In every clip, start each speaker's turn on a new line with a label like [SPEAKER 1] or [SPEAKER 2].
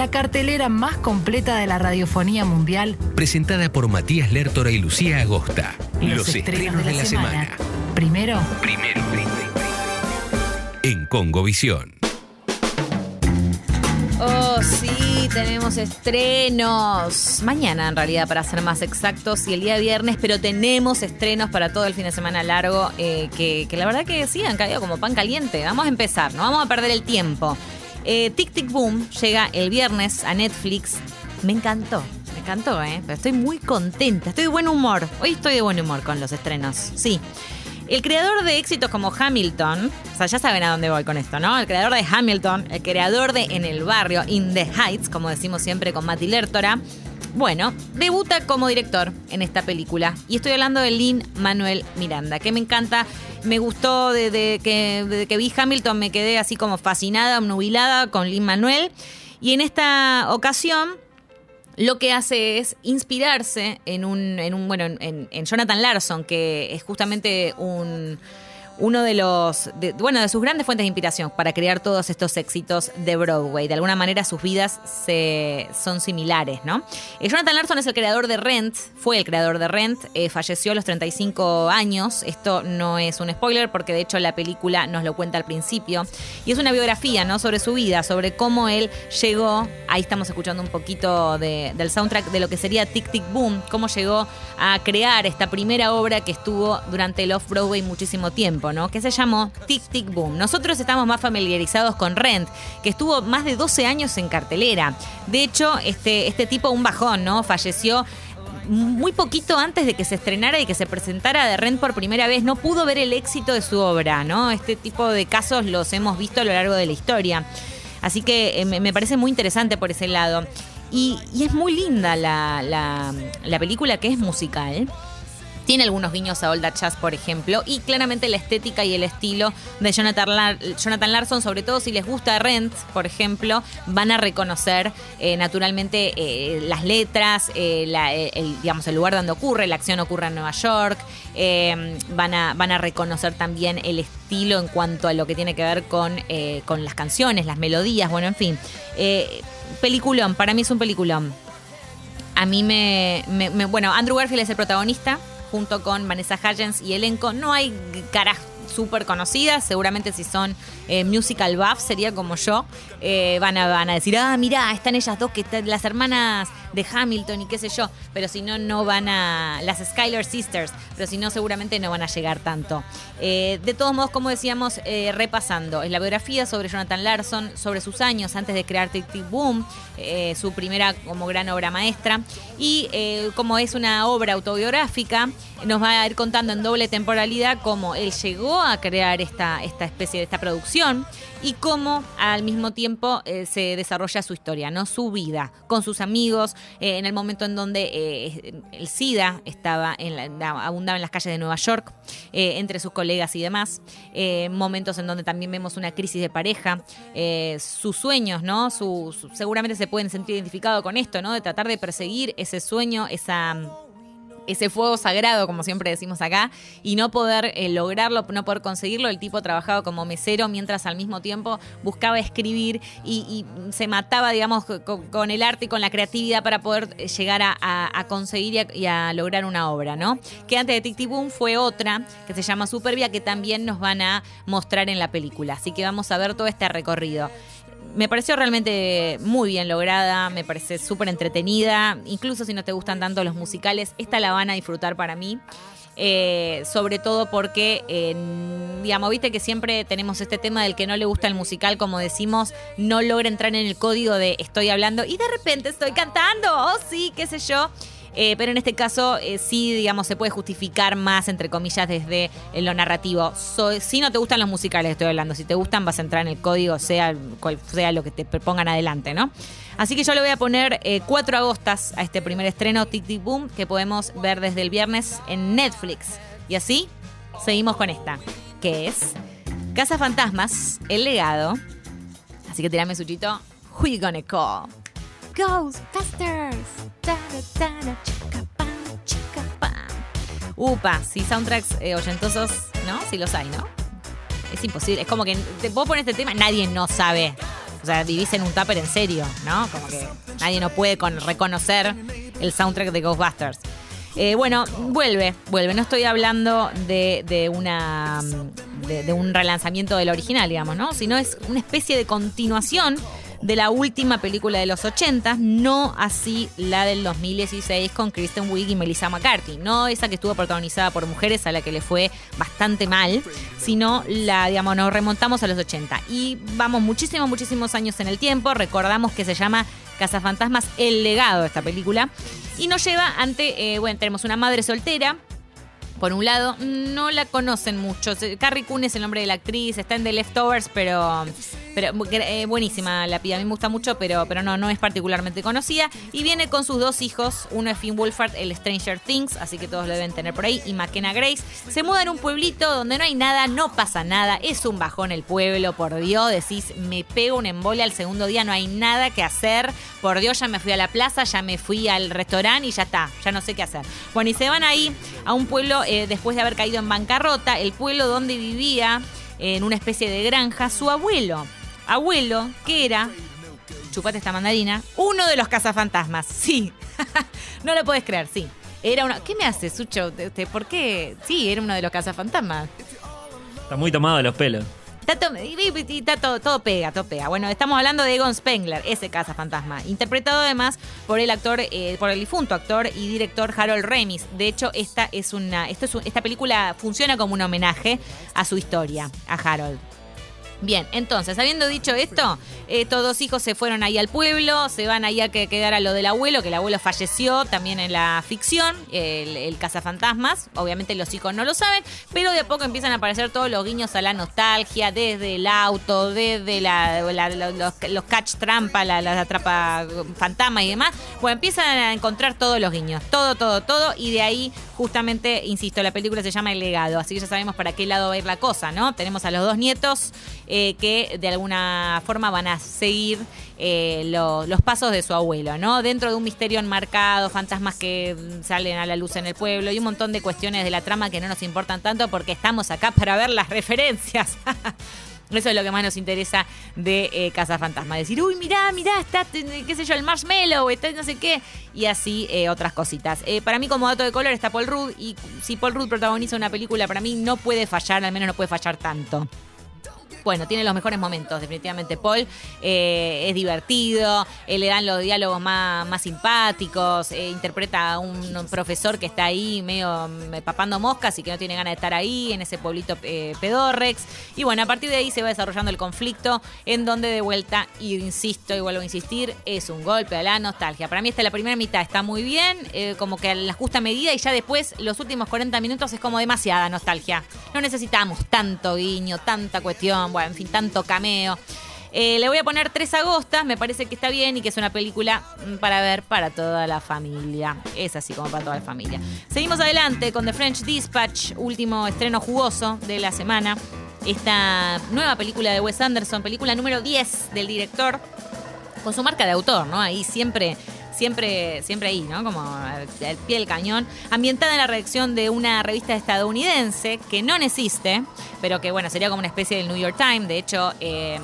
[SPEAKER 1] la cartelera más completa de la radiofonía mundial.
[SPEAKER 2] Presentada por Matías Lertora y Lucía Agosta. Los, estrenos, de la, semana.
[SPEAKER 1] Primero,
[SPEAKER 2] Primero. En Congovisión.
[SPEAKER 3] Oh, sí, tenemos estrenos. Mañana, en realidad, para ser más exactos, y el día viernes, pero tenemos estrenos para todo el fin de semana largo, eh, que, que la verdad que sí, han caído como pan caliente. Vamos a empezar, no vamos a perder el tiempo. Eh, Tic Tic Boom llega el viernes a Netflix. Me encantó, me encantó, ¿eh? Pero estoy muy contenta, estoy de buen humor. Hoy estoy de buen humor con los estrenos, sí. El creador de éxitos como Hamilton, o sea, ya saben a dónde voy con esto, ¿no? El creador de Hamilton, el creador de En el Barrio, In the Heights, como decimos siempre con Mati Lertora, bueno, debuta como director en esta película. Y estoy hablando de Lin Manuel Miranda, que me encanta. Me gustó desde que, desde vi Hamilton, me quedé así como fascinada, obnubilada con Lin Manuel. Y en esta ocasión lo que hace es inspirarse en un, en un bueno, en, en Jonathan Larson, que es justamente un uno de los, de- bueno, de sus grandes fuentes de inspiración para crear todos estos éxitos de Broadway. De alguna manera sus vidas se, son similares, ¿no? Eh, Jonathan Larson es el creador de Rent, fue el creador de Rent, eh, falleció a los 35 años. Esto no es un spoiler porque de hecho la película nos lo cuenta al principio. Y es una biografía, ¿no? Sobre su vida, sobre cómo él llegó, ahí estamos escuchando un poquito de- del soundtrack de lo que sería Tic Tic Boom, cómo llegó a crear esta primera obra que estuvo durante el Off-Broadway muchísimo tiempo, Que se llamó Tic Tic Boom. Nosotros estamos más familiarizados con Rent, que estuvo más de 12 años en cartelera. De hecho, este, este tipo, un bajón, ¿no? Falleció muy poquito antes de que se estrenara y que se presentara de Rent por primera vez, no pudo ver el éxito de su obra, ¿no? Este tipo de casos los hemos visto a lo largo de la historia. Así que eh, me, parece muy interesante por ese lado. Y, es muy linda la- la película que es musical. Tiene algunos guiños a Old Jazz, por ejemplo, y claramente la estética y el estilo de Jonathan, Jonathan Larson, sobre todo si les gusta Rent, por ejemplo, van a reconocer eh, naturalmente eh, las letras, eh, el, digamos, el lugar donde ocurre, la acción ocurre en Nueva York, van, a, van a reconocer también el estilo en cuanto a lo que tiene que ver con, con las canciones, las melodías, bueno, en fin. Peliculón, para mí es un peliculón. A mí me- me- Bueno, Andrew Garfield es el protagonista, junto con Vanessa Hudgens y elenco. No hay caras súper conocidas, seguramente si son eh, musical buff, sería como yo, eh, van, a, van a decir, ah, mirá, están ellas dos, que están las hermanas de Hamilton y qué sé yo, pero si no, no van a, las Skylar Sisters, pero si no, seguramente no van a llegar tanto. Eh, de todos modos, como decíamos, eh, repasando, es la biografía sobre Jonathan Larson, sobre sus años antes de crear Tic Tic Boom, eh, su primera como gran obra maestra, y como es una obra autobiográfica, nos va a ir contando en doble temporalidad cómo él llegó a crear esta, esta especie de esta producción y cómo al mismo tiempo se desarrolla su historia, ¿no? Su vida, con sus amigos, eh, en el momento en donde eh, el SIDA estaba en la- abundaba en las calles de Nueva York, eh, entre sus colegas y demás, eh, momentos en donde también vemos una crisis de pareja, eh, sus sueños, ¿no? Su- seguramente se pueden sentir identificados con esto, ¿no? De tratar de perseguir ese sueño, esa ese fuego sagrado, como siempre decimos acá, y no poder eh, lograrlo, no poder conseguirlo. El tipo trabajaba como mesero mientras al mismo tiempo buscaba escribir y, se mataba, digamos, con, el arte y con la creatividad para poder eh, llegar a, conseguir y a, lograr una obra, ¿no? Que antes de Tic Boom fue otra que se llama Supervia, que también nos van a mostrar en la película. Así que vamos a ver todo este recorrido me pareció realmente muy bien lograda, me parece súper entretenida, incluso si no te gustan tanto los musicales, esta la van a disfrutar para mí. Eh, sobre todo porque, digamos, viste que siempre tenemos este tema del que no le gusta el musical, como decimos, no logra entrar en el código de estoy hablando y de repente estoy cantando, oh sí, qué sé yo. Eh, pero en este caso eh, sí, digamos, se puede justificar más, entre comillas, desde eh, lo narrativo. Si no te gustan los musicales, estoy hablando, si te gustan vas a entrar en el código, sea sea lo que te pongan adelante, ¿no? Así que yo le voy a poner eh, cuatro agostas a este primer estreno, Tic Tic Boom, que podemos ver desde el viernes en Netflix. Y así seguimos con esta, que es Casa Fantasmas, El Legado. Así que tirame, Suchito, Who you gonna call? Ghostbusters. Upa, sí, soundtracks eh, oyentosos, ¿no? Sí los hay, ¿no? Es imposible. Es como que te puedo poner este tema, nadie no sabe O sea, vivís en un tupper en serio, ¿no? Como que nadie no puede con- reconocer el soundtrack de Ghostbusters. Eh, bueno, vuelve, vuelve. No estoy hablando de, de una mm, de, de un relanzamiento del original, digamos, ¿no? Sino es una especie de continuación de la última película de los 80, no así la del 2016 con Kristen Wiig y Melissa McCarthy, no esa que estuvo protagonizada por mujeres a la que le fue bastante mal, sino la, digamos, nos remontamos a los 80 y vamos muchísimos, muchísimos años en el tiempo, recordamos que se llama Cazafantasmas, el legado de esta película, y nos lleva ante, eh, bueno, tenemos una madre soltera, por un lado, no la conocen mucho. Carrie Coon es el nombre de la actriz, está en The Leftovers, pero, pero eh, buenísima la pía. A mí me gusta mucho, pero, pero no, no es particularmente conocida. Y viene con sus dos hijos, uno es Finn Wolfhard, el Stranger Things, así que todos lo deben tener por ahí, y McKenna Grace. Se muda en un pueblito donde no hay nada, no pasa nada, es un bajón el pueblo, por Dios, decís, me pego un embolia al segundo día, no hay nada que hacer, por Dios, ya me fui a la plaza, ya me fui al restaurante y ya está, ya no sé qué hacer. Bueno, y se van ahí a un pueblo eh, después de haber caído en bancarrota, el pueblo donde vivía en una especie de granja su abuelo. Abuelo que era, chupate esta mandarina, uno de los cazafantasmas. Sí, no lo puedes creer, sí. Era una. ¿Qué me hace, Sucho? ¿Por qué? Sí, era uno de los cazafantasmas.
[SPEAKER 4] Está muy tomado de los pelos.
[SPEAKER 3] Está, to- y- y- todo, todo pega, todo pega. Bueno, estamos hablando de Egon Spengler, ese cazafantasma, interpretado además por el actor, eh, por el difunto actor y director Harold Ramis. De hecho, esta es una, esto es un- esta película funciona como un homenaje a su historia, a Harold. Bien, entonces, habiendo dicho esto, estos dos hijos se fueron ahí al pueblo, se van ahí a que quedara lo del abuelo, que el abuelo falleció también en la ficción, el, el cazafantasmas. Obviamente los hijos no lo saben, pero de a poco empiezan a aparecer todos los guiños a la nostalgia, desde el auto, desde la, los, catch trampa, la, la fantasma y demás. Bueno, empiezan a encontrar todos los guiños, todo, todo, todo, y de ahí justamente, insisto, la película se llama El legado, así que ya sabemos para qué lado va a ir la cosa, ¿no? Tenemos a los dos nietos eh, que de alguna forma van a seguir eh, lo- los pasos de su abuelo, ¿no? Dentro de un misterio enmarcado, fantasmas que mm, salen a la luz en el pueblo y un montón de cuestiones de la trama que no nos importan tanto porque estamos acá para ver las referencias. Eso es lo que más nos interesa de eh, Casa Fantasma. Decir, uy, mirá, mirá, está, qué sé yo, el marshmallow, está no sé qué. Y así otras cositas. Para mí, como dato de color, está Paul Rudd. Y si Paul Rudd protagoniza una película, para mí no puede fallar, al menos no puede fallar tanto. Bueno, tiene los mejores momentos, definitivamente. Paul eh, es divertido, eh, le dan los diálogos más, más simpáticos, eh, interpreta a un, profesor que está ahí medio mm, papando moscas y que no tiene ganas de estar ahí en ese pueblito pedorrex. Y bueno, a partir de ahí se va desarrollando el conflicto, en donde de vuelta, insisto y vuelvo a insistir, es un golpe a la nostalgia. Para mí esta la primera mitad está muy bien, como que a la justa medida, y ya después los últimos 40 minutos es como demasiada nostalgia. No necesitamos tanto guiño, tanta cuestión, bueno, en fin, tanto cameo. Eh, le voy a poner tres agostas, me parece que está bien y que es una película mm, para ver para toda la familia. Es así como para toda la familia. Seguimos adelante con The French Dispatch, último estreno jugoso de la semana. Esta nueva película de Wes Anderson, película número 10 del director, con su marca de autor, ¿no? Ahí siempre, siempre, siempre ahí, ¿no? Como al pie del cañón. Ambientada en la redacción de una revista estadounidense que no existe, pero que, bueno, sería como una especie del New York Times. De hecho, eh,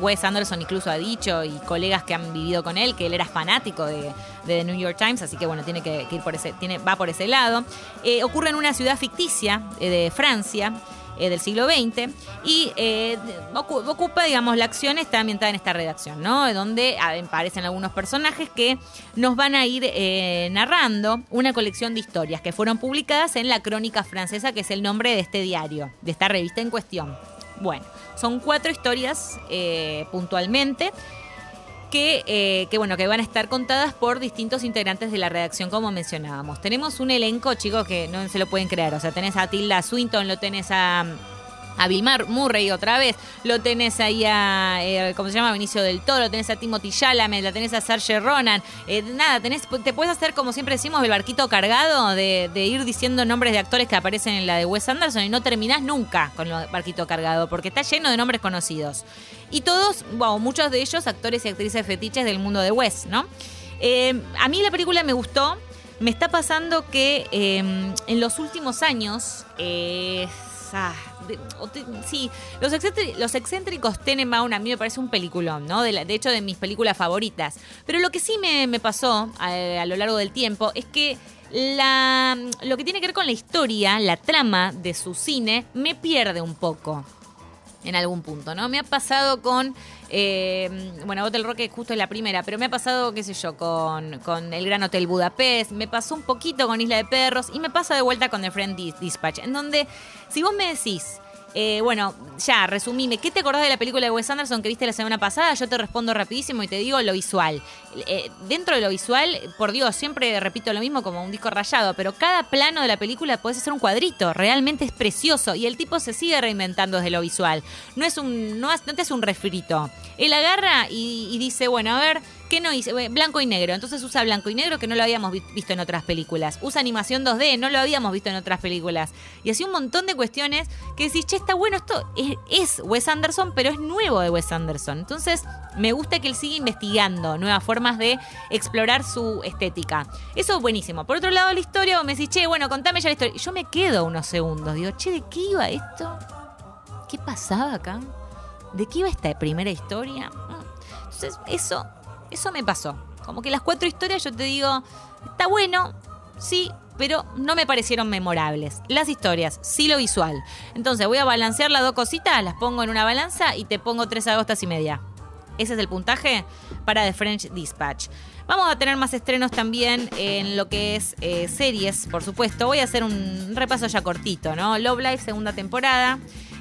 [SPEAKER 3] Wes Anderson incluso ha dicho, y colegas que han vivido con él, que él era fanático de, de The New York Times, así que, bueno, tiene que, que ir por ese, tiene, va por ese lado. Eh, ocurre en una ciudad ficticia eh, de Francia eh, del siglo XX y eh, ocu- ocupa, digamos, la acción está ambientada en esta redacción, ¿no? Donde ah, aparecen algunos personajes que nos van a ir eh, narrando una colección de historias que fueron publicadas en la Crónica Francesa, que es el nombre de este diario, de esta revista en cuestión. Bueno, son cuatro historias puntualmente que, eh, que, bueno que van a estar contadas por distintos integrantes de la redacción como mencionábamos. Tenemos un elenco, chicos, que no se lo pueden creer. O sea, tenés a Tilda Swinton, lo tenés a a Bill Mar- Murray otra vez, lo tenés ahí a, eh, ¿cómo se llama? Benicio del Toro, tenés a Timothy Chalamet, la tenés a Serge Ronan, eh, nada, tenés, te puedes hacer como siempre decimos el barquito cargado de, de ir diciendo nombres de actores que aparecen en la de Wes Anderson y no terminás nunca con el barquito cargado porque está lleno de nombres conocidos. Y todos, wow, muchos de ellos actores y actrices fetiches del mundo de Wes, ¿no? Eh, a mí la película me gustó. Me está pasando que eh, en los últimos años, eh, ah, de- sí, los, excéntri- los excéntricos a mí me parece un peliculón, ¿no? De, la- de hecho, de mis películas favoritas. Pero lo que sí me, me pasó a, a lo largo del tiempo es que la, lo que tiene que ver con la historia, la trama de su cine, me pierde un poco en algún punto, ¿no? Me ha pasado con, eh, bueno, Hotel Rock es justo es la primera, pero me ha pasado, qué sé yo, con, con El Gran Hotel Budapest, me pasó un poquito con Isla de Perros y me pasa de vuelta con The Friend Dis- Dispatch, en donde, si vos me decís, eh, bueno, ya, resumime, ¿qué te acordás de la película de Wes Anderson que viste la semana pasada? Yo te respondo rapidísimo y te digo lo visual. Eh, dentro de lo visual, por Dios, siempre repito lo mismo como un disco rayado, pero cada plano de la película puede ser un cuadrito, realmente es precioso y el tipo se sigue reinventando desde lo visual. No es un, no, no te hace un refrito. Él agarra y, y dice, bueno, a ver, ¿qué no hice? Blanco y negro. Entonces usa blanco y negro que no lo habíamos vi- visto en otras películas. Usa animación 2D, no lo habíamos visto en otras películas. Y así un montón de cuestiones que decís, che, está bueno, esto es, es Wes Anderson, pero es nuevo de Wes Anderson. Entonces, me gusta que él siga investigando nuevas formas de explorar su estética. Eso es buenísimo. Por otro lado, la historia, me decís, che, bueno, contame ya la historia. Y yo me quedo unos segundos. Digo, che, ¿de qué iba esto? ¿Qué pasaba acá? ¿De qué iba esta primera historia? Mm. Entonces, eso, eso me pasó. Como que las cuatro historias yo te digo, está bueno, sí, pero no me parecieron memorables. Las historias, sí lo visual. Entonces voy a balancear las dos cositas, las pongo en una balanza y te pongo tres agostas y media. Ese es el puntaje para The French Dispatch. Vamos a tener más estrenos también en lo que es eh, series, por supuesto. Voy a hacer un repaso ya cortito, ¿no? Love Life, segunda temporada.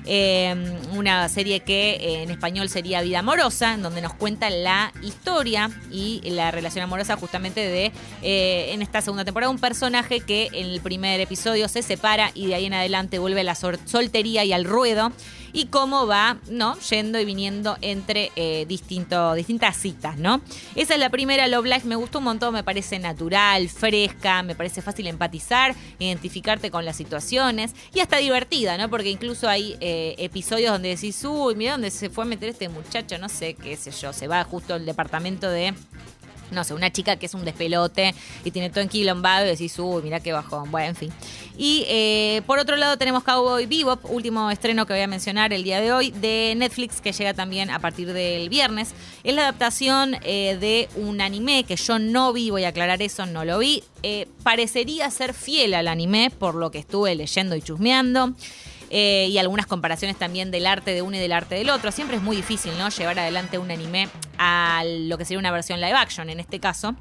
[SPEAKER 3] Eh, una serie que eh, en español sería Vida Amorosa, en donde nos cuenta la historia y la relación amorosa justamente de, eh, en esta segunda temporada, un personaje que en el primer episodio se separa y de ahí en adelante vuelve a la sol- soltería y al ruedo y cómo va, ¿no? Yendo y viniendo entre eh, distintas citas, ¿no? Esa es la primera Love Life, me gustó un montón, me parece natural, fresca, me parece fácil empatizar, identificarte con las situaciones y hasta divertida, ¿no? Porque incluso hay eh, episodios donde decís, uy, mira dónde se fue a meter este muchacho, no sé, qué sé yo, se va justo al departamento de no sé, una chica que es un despelote y tiene todo enquilombado y decís, uy, mira qué bajón. Bueno, en fin. Y eh, por otro lado tenemos Cowboy Bebop, último estreno que voy a mencionar el día de hoy, de Netflix, que llega también a partir del viernes. Es la adaptación eh, de un anime que yo no vi, voy a aclarar eso, no lo vi. Eh, parecería ser fiel al anime, por lo que estuve leyendo y chusmeando. Eh, y algunas comparaciones también del arte de uno y del arte del otro. Siempre es muy difícil, ¿no? Llevar adelante un anime a lo que sería una versión live action en este caso.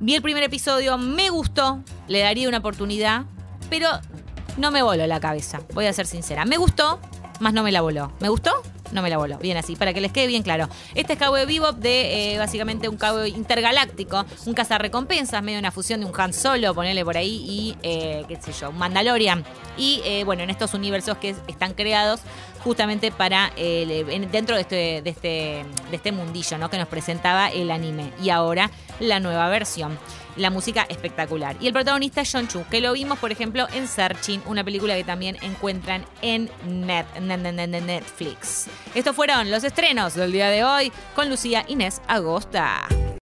[SPEAKER 3] Vi el primer episodio, me gustó, le daría una oportunidad, pero no me voló la cabeza, voy a ser sincera. Me gustó, más no me la voló. ¿Me gustó? No me la voló. Bien así, para que les quede bien claro. Este es Cowboy Bebop de eh, básicamente un cowboy intergaláctico, un cazarrecompensas, medio una fusión de un Han Solo, ponerle por ahí, y eh, qué sé yo, un Mandalorian. Y eh, bueno, en estos universos que están creados justamente para eh, en- dentro de este, de este de este mundillo ¿no? que nos presentaba el anime. Y ahora la nueva versión la música espectacular. Y el protagonista John Chu que lo vimos por ejemplo en Searching una película que también encuentran en Net- Netflix. Estos fueron los estrenos del día de hoy con Lucía Inés Agosta